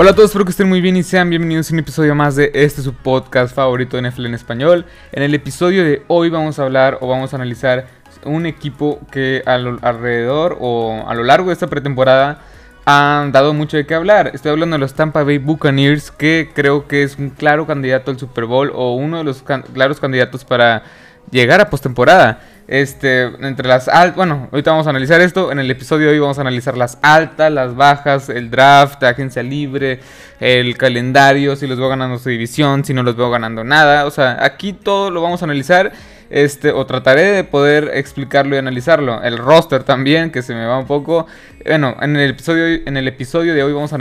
Hola a todos, espero que estén muy bien y sean bienvenidos a un episodio más de este su podcast favorito de NFL en español. En el episodio de hoy vamos a hablar o vamos a analizar un equipo que alrededor o a lo largo de esta pretemporada han dado mucho de qué hablar. Estoy hablando de los Tampa Bay Buccaneers, que creo que es un claro candidato al Super Bowl o uno de los claros candidatos para llegar a postemporada. Este, entre las altas, bueno, ahorita vamos a analizar esto. En el episodio de hoy vamos a analizar las altas, las bajas, el draft, la agencia libre, el calendario, si los veo ganando su división, si no los veo ganando nada. O sea, aquí todo lo vamos a analizar. Este, o trataré de poder explicarlo y analizarlo. El roster también, que se me va un poco. Bueno, en el episodio, en el episodio de hoy vamos a,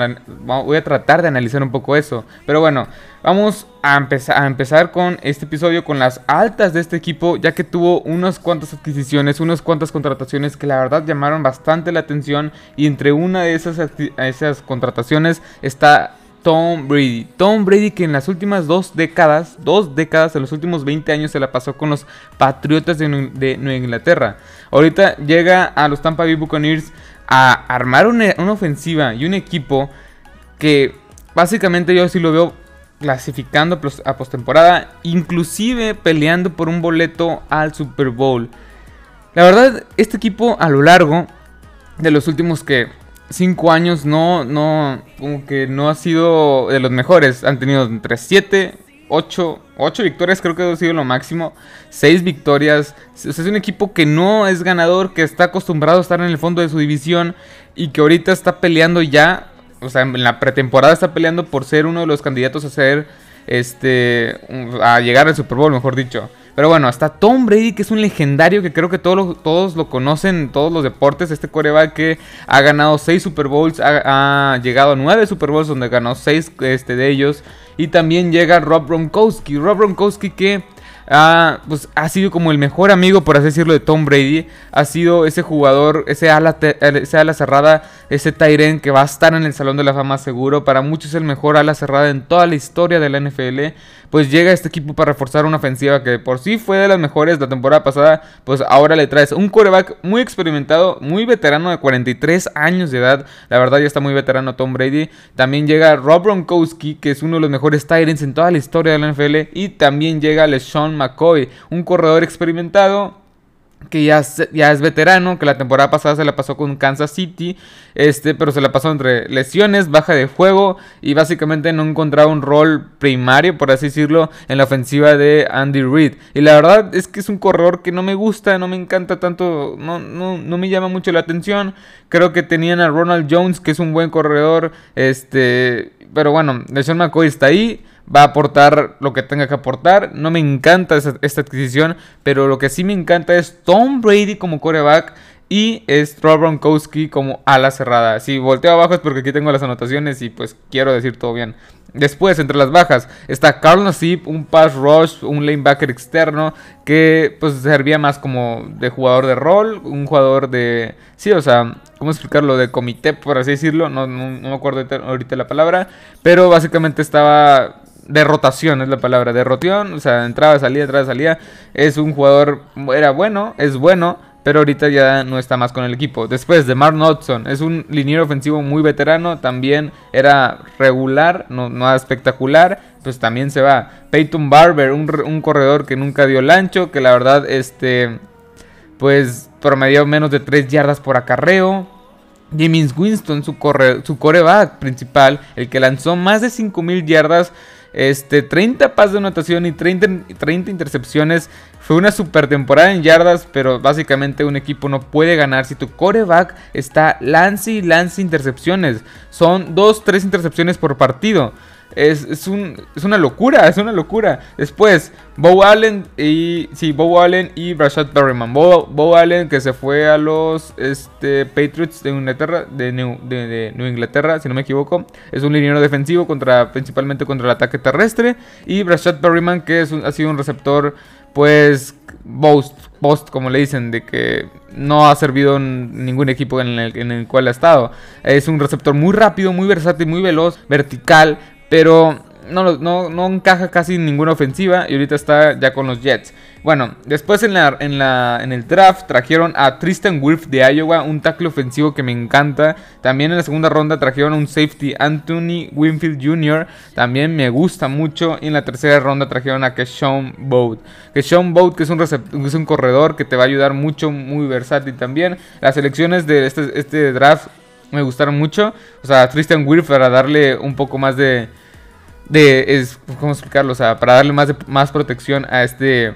voy a tratar de analizar un poco eso. Pero bueno, vamos a empezar, a empezar con este episodio con las altas de este equipo, ya que tuvo unas cuantas adquisiciones, unas cuantas contrataciones que la verdad llamaron bastante la atención. Y entre una de esas, esas contrataciones está Tom Brady. Tom Brady que en las últimas dos décadas, dos décadas, en los últimos 20 años se la pasó con los Patriotas de, Nueva Inglaterra. Ahorita llega a los Tampa Bay Buccaneers a armar una, ofensiva y un equipo que básicamente yo sí lo veo clasificando a postemporada, inclusive peleando por un boleto al Super Bowl. La verdad, este equipo a lo largo de los últimos que cinco años no, no, como que no ha sido de los mejores. Han tenido entre 7, 8, 8 victorias, creo que ha sido lo máximo. 6 victorias. es un equipo que no es ganador, que está acostumbrado a estar en el fondo de su división y que ahorita está peleando ya. O sea, en la pretemporada está peleando por ser uno de los candidatos a ser, este, a llegar al Super Bowl, mejor dicho. Pero bueno, hasta Tom Brady, que es un legendario que creo que todos, todos lo conocen en todos los deportes. Este coreback que ha ganado 6 Super Bowls, ha, llegado a 9 Super Bowls donde ganó 6 este, de ellos. Y también llega Rob Gronkowski. Rob Gronkowski que ha, pues, ha sido como el mejor amigo, por así decirlo, de Tom Brady. Ha sido ese jugador, ese ala, ese ala cerrada, ese Tyren que va a estar en el Salón de la Fama seguro. Para muchos el mejor ala cerrada en toda la historia de la NFL. Pues llega este equipo para reforzar una ofensiva que por sí fue de las mejores la temporada pasada. Pues ahora le traes un quarterback muy experimentado, muy veterano de 43 años de edad. La verdad ya está muy veterano Tom Brady. También llega Rob Gronkowski, que es uno de los mejores Tyrants en toda la historia de la NFL. Y también llega LeSean McCoy, un corredor experimentado que ya, ya es veterano, que la temporada pasada se la pasó con Kansas City, este, pero se la pasó entre lesiones, baja de juego y básicamente no encontraba un rol primario, por así decirlo, en la ofensiva de Andy Reid. Y la verdad es que es un corredor que no me gusta, no me encanta tanto, no, no, no me llama mucho la atención. Creo que tenían a Ronald Jones, que es un buen corredor, este, pero bueno, LeSean McCoy está ahí va a aportar lo que tenga que aportar. No me encanta esta, adquisición, pero lo que sí me encanta es Tom Brady como coreback y es Rob Gronkowski como ala cerrada. Si volteo abajo es porque aquí tengo las anotaciones y pues quiero decir todo bien. Después, entre las bajas, está Carl Nassib, un pass rush, un lanebacker externo que pues servía más como de jugador de rol, un jugador de... Sí, o sea, ¿cómo explicarlo? De comité, por así decirlo, no, no me acuerdo ahorita la palabra, pero básicamente estaba de rotación es la palabra, de o sea, entraba, salía, entraba, salía. Es un jugador, era bueno, es bueno, pero ahorita ya no está más con el equipo. Después de Mark Knudson, es un liniero ofensivo muy veterano, también era regular, no, no espectacular, pues también se va. Peyton Barber, un, corredor que nunca dio el ancho, que la verdad, este, pues promedió menos de 3 yardas por acarreo. James Winston, su, corre, su coreback principal, el que lanzó más de 5000 yardas este, 30 pases de anotación y 30, 30 intercepciones. Fue una super temporada en yardas, pero básicamente un equipo no puede ganar si tu coreback está lance y lance intercepciones. Son 2-3 intercepciones por partido. Es, una locura, es una locura. Después, Bo Allen y. Sí, Bo Allen y Brashad Perryman. Bo, Allen que se fue a los este, Patriots de Inglaterra, de New, de, Inglaterra, si no me equivoco. Es un liniero defensivo contra, principalmente contra el ataque terrestre. Y Brashad Perryman que es ha sido un receptor, pues, post, post, como le dicen, de que no ha servido en ningún equipo en el, en el cual ha estado. Es un receptor muy rápido, muy versátil, muy veloz, vertical pero no, no, no encaja casi ninguna ofensiva y ahorita está ya con los Jets. Bueno, después en, la, en, la, en el draft trajeron a Tristan Wirth de Iowa, un tackle ofensivo que me encanta. También en la segunda ronda trajeron a un safety Anthony Winfield Jr., también me gusta mucho. Y en la tercera ronda trajeron a Keshawn Boat. Keshawn Boat, que es un, es un corredor que te va a ayudar mucho, muy versátil también. Las elecciones de este, este draft me gustaron mucho. O sea, Tristan Wirth para darle un poco más de de ¿cómo explicarlo? O sea, para darle más, más protección a este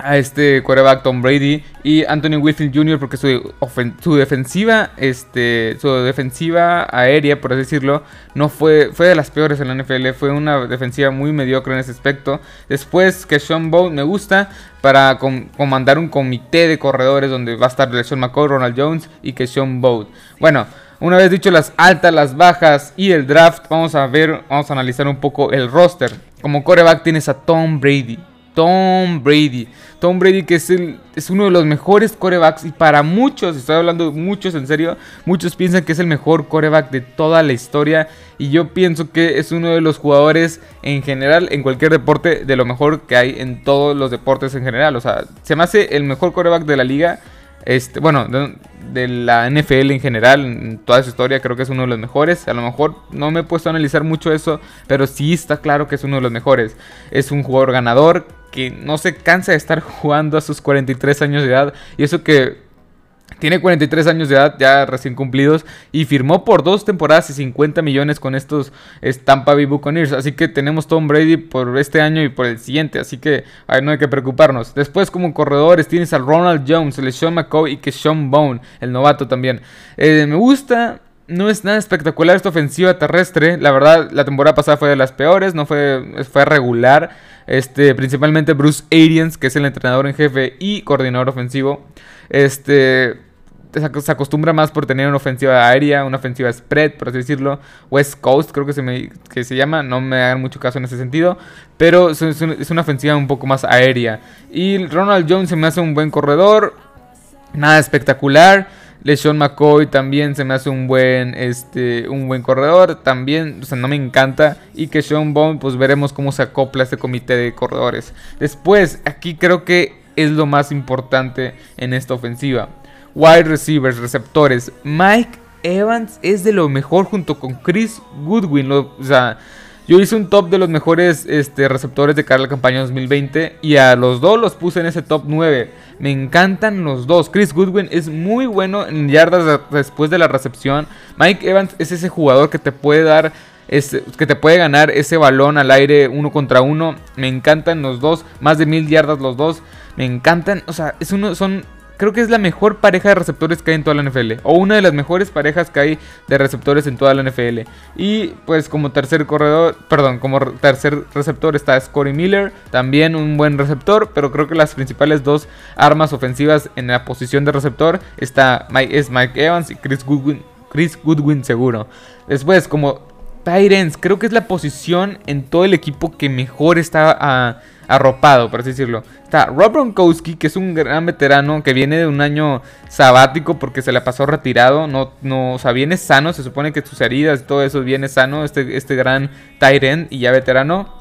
a este quarterback Tom Brady y Anthony Whitfield Jr. porque su, defensiva este su defensiva aérea por así decirlo no fue fue de las peores en la NFL fue una defensiva muy mediocre en ese aspecto después que Sean Bow me gusta para comandar un comité de corredores donde va a estar Sean McCoy, Ronald Jones y que Sean Bow bueno una vez dicho las altas, las bajas y el draft, vamos a ver, vamos a analizar un poco el roster. Como coreback tienes a Tom Brady. Tom Brady. Tom Brady que es, el, es uno de los mejores corebacks y para muchos, estoy hablando muchos en serio, muchos piensan que es el mejor coreback de toda la historia y yo pienso que es uno de los jugadores en general en cualquier deporte de lo mejor que hay en todos los deportes en general. O sea, se me hace el mejor coreback de la liga este, bueno, de, la NFL en general, en toda su historia, creo que es uno de los mejores. A lo mejor no me he puesto a analizar mucho eso, pero sí está claro que es uno de los mejores. Es un jugador ganador que no se cansa de estar jugando a sus 43 años de edad. Y eso que tiene 43 años de edad, ya recién cumplidos, y firmó por dos temporadas y 50 millones con estos Tampa Bay Buccaneers. Así que tenemos Tom Brady por este año y por el siguiente, así que no hay que preocuparnos. Después, como corredores, tienes a Ronald Jones, el Sean McCoy y que Sean Bone, el novato también. Eh, me gusta no es nada espectacular esta ofensiva terrestre. La verdad, la temporada pasada fue de las peores, no fue, fue regular. Este, principalmente Bruce Arians, que es el entrenador en jefe y coordinador ofensivo. Este, se acostumbra más por tener una ofensiva aérea, una ofensiva spread, por así decirlo. West Coast, creo que se, me, que se llama. No me hagan mucho caso en ese sentido. Pero es, una ofensiva un poco más aérea. Y Ronald Jones se me hace un buen corredor. Nada espectacular. LeSean McCoy también se me hace un buen, este, un buen corredor. También, o sea, no me encanta. Y que Sean Bond, pues veremos cómo se acopla este comité de corredores. Después, aquí creo que es lo más importante en esta ofensiva wide receivers, receptores. Mike Evans es de lo mejor junto con Chris Goodwin. o sea, yo hice un top de los mejores este, receptores de cara a la campaña 2020 y a los dos los puse en ese top 9. Me encantan los dos. Chris Goodwin es muy bueno en yardas después de la recepción. Mike Evans es ese jugador que te puede dar que te puede ganar ese balón al aire uno contra uno. Me encantan los dos, más de mil yardas los dos. Me encantan, o sea, es uno, son creo que es la mejor pareja de receptores que hay en toda la NFL. O una de las mejores parejas que hay de receptores en toda la NFL. Y pues como tercer corredor, perdón, como tercer receptor está Scotty Miller. También un buen receptor. Pero creo que las principales dos armas ofensivas en la posición de receptor está Mike, es Mike Evans y Chris Goodwin. Chris Goodwin seguro. Después como Tyrants, creo que es la posición en todo el equipo que mejor está... a arropado, por así decirlo. Está Rob Gronkowski, que es un gran veterano que viene de un año sabático porque se le pasó retirado. No, no, o sea, viene sano. Se supone que sus heridas y todo eso viene sano. Este, este gran Tyrant y ya veterano.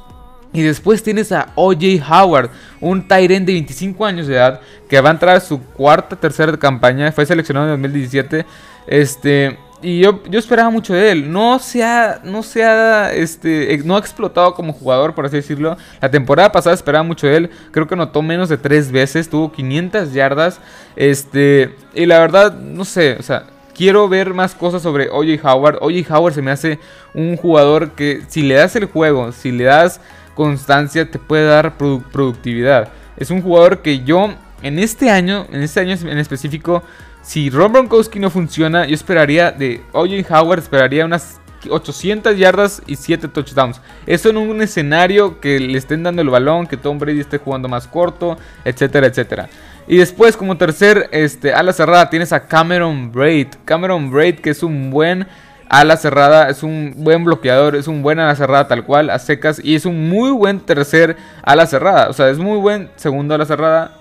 Y después tienes a OJ Howard, un Tyrant de 25 años de edad que va a entrar a su cuarta, tercera campaña. Fue seleccionado en 2017. Este, y yo, yo esperaba mucho de él. No se ha, no se ha, este, no ha explotado como jugador, por así decirlo. La temporada pasada esperaba mucho de él. Creo que anotó menos de tres veces. Tuvo 500 yardas. Este, y la verdad, no sé, o sea, quiero ver más cosas sobre OJ Howard. OJ Howard se me hace un jugador que si le das el juego, si le das constancia, te puede dar productividad. Es un jugador que yo en este año, en este año en específico, si Ron Bronkowski no funciona, yo esperaría de OJ Howard, esperaría unas 800 yardas y 7 touchdowns. Eso en un escenario que le estén dando el balón, que Tom Brady esté jugando más corto, etcétera, etcétera. Y después, como tercer este, ala cerrada, tienes a Cameron Braid. Cameron Braid, que es un buen ala cerrada, es un buen bloqueador, es un buen ala cerrada tal cual, a secas, y es un muy buen tercer ala cerrada. O sea, es muy buen segundo ala cerrada,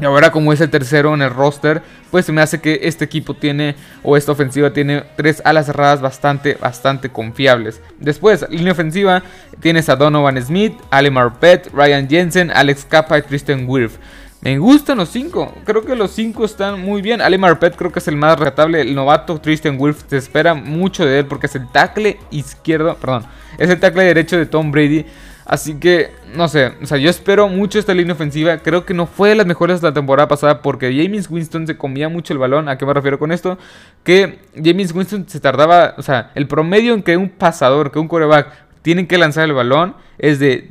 Y ahora como es el tercero en el roster, pues se me hace que este equipo tiene, o esta ofensiva tiene tres alas cerradas bastante, bastante confiables. Después, línea ofensiva, tienes a Donovan Smith, Ali Marpet, Ryan Jensen, Alex Kappa y Tristan Wirth. Me gustan los cinco. Creo que los cinco están muy bien. Ali Marpet creo que es el más rescatable. El novato Tristan Wirth se espera mucho de él porque es el tackle izquierdo. Perdón. Es el tackle derecho de Tom Brady. Así que, no sé, o sea, yo espero mucho esta línea ofensiva. Creo que no fue de las mejores de la temporada pasada porque James Winston se comía mucho el balón. ¿A qué me refiero con esto? Que James Winston se tardaba, o sea, el promedio en que un pasador, que un coreback tienen que lanzar el balón es de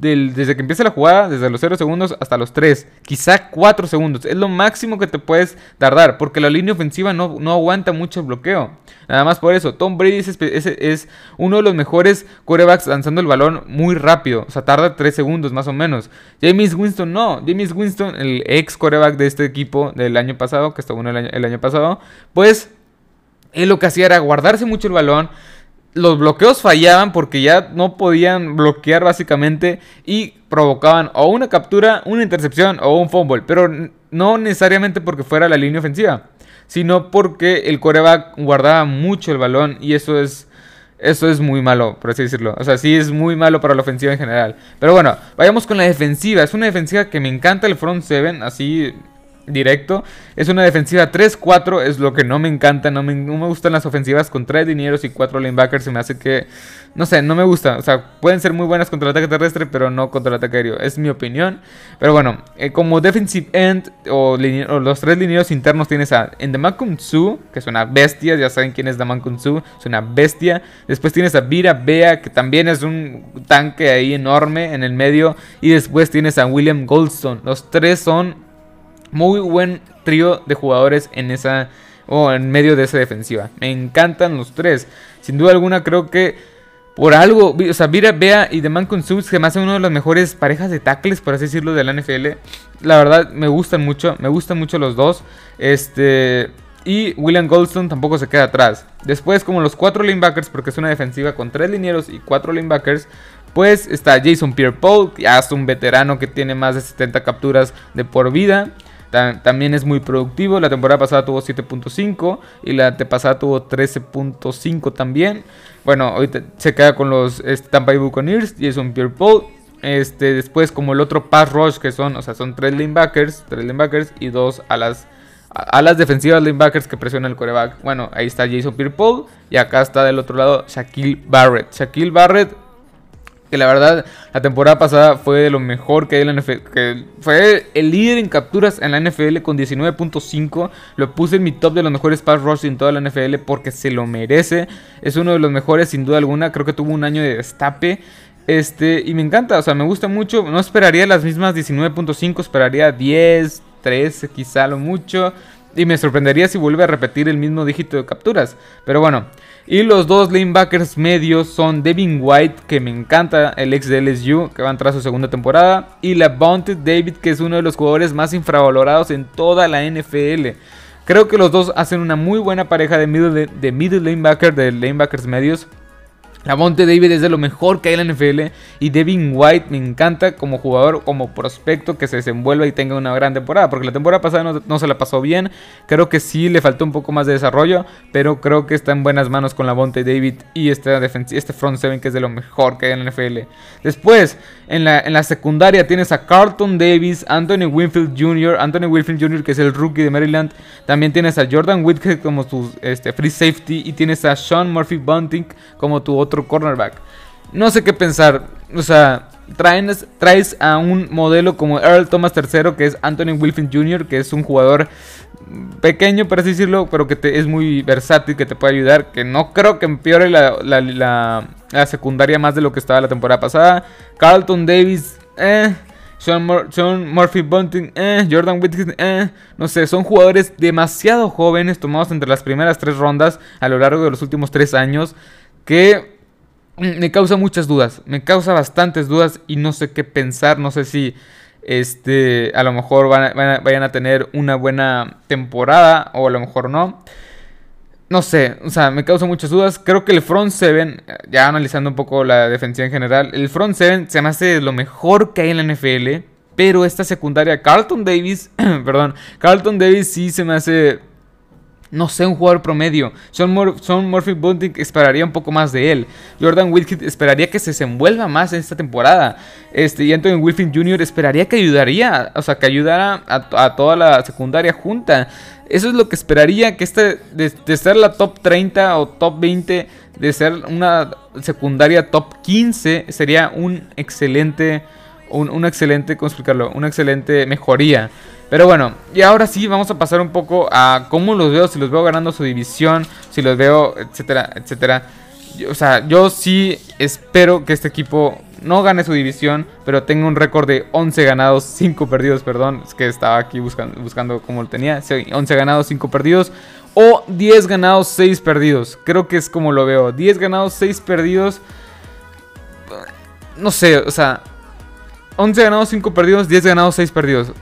desde que empieza la jugada, desde los 0 segundos hasta los 3, quizá 4 segundos. Es lo máximo que te puedes tardar, porque la línea ofensiva no, no aguanta mucho el bloqueo. Nada más por eso, Tom Brady es, es, uno de los mejores quarterbacks lanzando el balón muy rápido. O sea, tarda 3 segundos más o menos. James Winston no. James Winston, el ex quarterback de este equipo del año pasado, que estuvo el año, el año pasado, pues él lo que hacía era guardarse mucho el balón los bloqueos fallaban porque ya no podían bloquear básicamente y provocaban o una captura, una intercepción o un fumble, pero no necesariamente porque fuera la línea ofensiva, sino porque el coreback guardaba mucho el balón y eso es eso es muy malo, por así decirlo. O sea, sí es muy malo para la ofensiva en general. Pero bueno, vayamos con la defensiva. Es una defensiva que me encanta el front seven, así directo. Es una defensiva 3-4, es lo que no me encanta. No me, gustan las ofensivas con 3 dineros y 4 linebackers. Se me hace que, no sé, no me gusta. O sea, pueden ser muy buenas contra el ataque terrestre, pero no contra el ataque aéreo. Es mi opinión. Pero bueno, eh, como defensive end o, los tres lineros internos tienes a Endemakum Su, que es una bestia. Ya saben quién es Endemakum Su, es una bestia. Después tienes a Vira Bea, que también es un tanque ahí enorme en el medio. Y después tienes a William Goldstone. Los tres son muy buen trío de jugadores en esa o en medio de esa defensiva. Me encantan los tres. Sin duda alguna creo que por algo, o sea, Vira Bea y The Man con Subs se me hacen uno de las mejores parejas de tackles, por así decirlo, de la NFL. La verdad, me gustan mucho, me gustan mucho los dos. Este. Y William Goldstone tampoco se queda atrás. Después, como los cuatro linebackers, porque es una defensiva con tres linieros y cuatro linebackers, pues está Jason Pierre-Paul, ya es un veterano que tiene más de 70 capturas de por vida también es muy productivo. La temporada pasada tuvo 7.5 y la antepasada tuvo 13.5 también. Bueno, ahorita se queda con los este, Tampa Bay Buccaneers un Pierre Paul. Este, después como el otro pass rush que son, o sea, son tres linebackers, tres linebackers y dos a las a las defensivas linebackers que presionan el coreback. Bueno, ahí está Jason Pierre-Paul y acá está del otro lado Shaquille Barrett. Shaquille Barrett que la verdad la temporada pasada fue de lo mejor que hay en la NFL, fue el líder en capturas en la NFL con 19.5, lo puse en mi top de los mejores pass rush en toda la NFL porque se lo merece, es uno de los mejores sin duda alguna, creo que tuvo un año de destape, este, y me encanta, o sea, me gusta mucho, no esperaría las mismas 19.5, esperaría 10, 13 quizá lo mucho, y me sorprendería si vuelve a repetir el mismo dígito de capturas, pero bueno, y los dos linebackers medios son Devin White, que me encanta, el ex de LSU, que va a entrar a su segunda temporada. Y la Bounty David, que es uno de los jugadores más infravalorados en toda la NFL. Creo que los dos hacen una muy buena pareja de middle, de middle linebacker, de linebackers medios. La Monte David es de lo mejor que hay en la NFL y Devin White me encanta como jugador, como prospecto que se desenvuelva y tenga una gran temporada, porque la temporada pasada no, se la pasó bien, creo que sí le faltó un poco más de desarrollo, pero creo que está en buenas manos con la Monte David y este, este front seven que es de lo mejor que hay en la NFL. Después, en la, en la secundaria tienes a Carlton Davis, Anthony Winfield Jr., Anthony Winfield Jr. que es el rookie de Maryland, también tienes a Jordan Whitkhead como tu este, free safety y tienes a Sean Murphy Bunting como tu otro cornerback. No sé qué pensar. O sea, traes, traes a un modelo como Earl Thomas III, que es Anthony Wilfin Jr., que es un jugador pequeño, por así decirlo, pero que te, es muy versátil, que te puede ayudar. Que no creo que empeore la, la, secundaria más de lo que estaba la temporada pasada. Carlton Davis, eh. Sean, Murphy Bunting, eh, Jordan Whitkin, eh, no sé, son jugadores demasiado jóvenes tomados entre las primeras tres rondas a lo largo de los últimos tres años que me causa muchas dudas, me causa bastantes dudas y no sé qué pensar, no sé si este, a lo mejor van vayan a tener una buena temporada o a lo mejor no. No sé, o sea, me causa muchas dudas. Creo que el front seven, ya analizando un poco la defensiva en general, el front seven se me hace lo mejor que hay en la NFL, pero esta secundaria, Carlton Davis, perdón, Carlton Davis sí se me hace no sé, un jugador promedio. Son, Murphy Bunting esperaría un poco más de él. Jordan Wilkins esperaría que se desenvuelva más en esta temporada. Este, y Anthony Wilfin Jr. esperaría que ayudaría, o sea, que ayudara a, toda la secundaria junta. Eso es lo que esperaría, que este, de, ser la top 30 o top 20, de ser una secundaria top 15, sería un excelente, un, excelente, ¿cómo explicarlo? Una excelente mejoría. Pero bueno, y ahora sí vamos a pasar un poco a cómo los veo, si los veo ganando su división, si los veo, etcétera, etcétera. o sea, yo sí espero que este equipo no gane su división, pero tenga un récord de 11 ganados, 5 perdidos, perdón. Es que estaba aquí buscando, buscando cómo lo tenía. 11 ganados, 5 perdidos. O 10 ganados, 6 perdidos. Creo que es como lo veo. 10 ganados, 6 perdidos. No sé, o sea. 11 ganados, 5 perdidos, 10 ganados, 6 perdidos.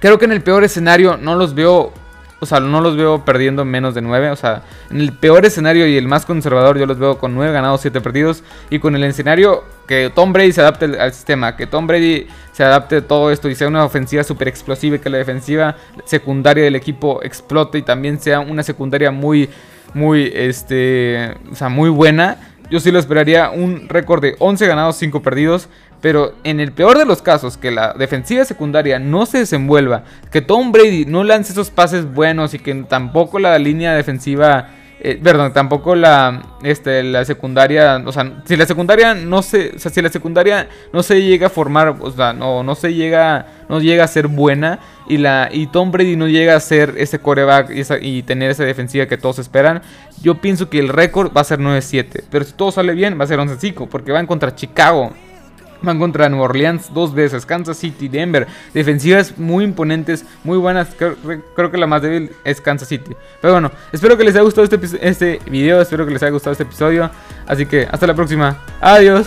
Creo que en el peor escenario no los veo. O sea, no los veo perdiendo menos de 9. O sea, en el peor escenario y el más conservador, yo los veo con 9 ganados, 7 perdidos. Y con el escenario que Tom Brady se adapte al sistema. Que Tom Brady se adapte a todo esto y sea una ofensiva súper explosiva. Y que la defensiva secundaria del equipo explote. Y también sea una secundaria muy, muy, este. O sea, muy buena. Yo sí lo esperaría un récord de 11 ganados, 5 perdidos. Pero en el peor de los casos, que la defensiva secundaria no se desenvuelva, que Tom Brady no lance esos pases buenos y que tampoco la línea defensiva, eh, perdón, tampoco la, este, la secundaria, o sea, si la secundaria no se, o sea, si la secundaria no se llega a formar, o sea, no, no se llega, no llega a ser buena y la, y Tom Brady no llega a ser ese coreback y, tener esa defensiva que todos esperan, yo pienso que el récord va a ser 9-7, pero si todo sale bien va a ser 11-5 porque van contra Chicago. Van contra New Orleans dos veces, Kansas City, Denver. Defensivas muy imponentes, muy buenas. Creo, que la más débil es Kansas City. Pero bueno, espero que les haya gustado este, este video, espero que les haya gustado este episodio. Así que hasta la próxima. Adiós.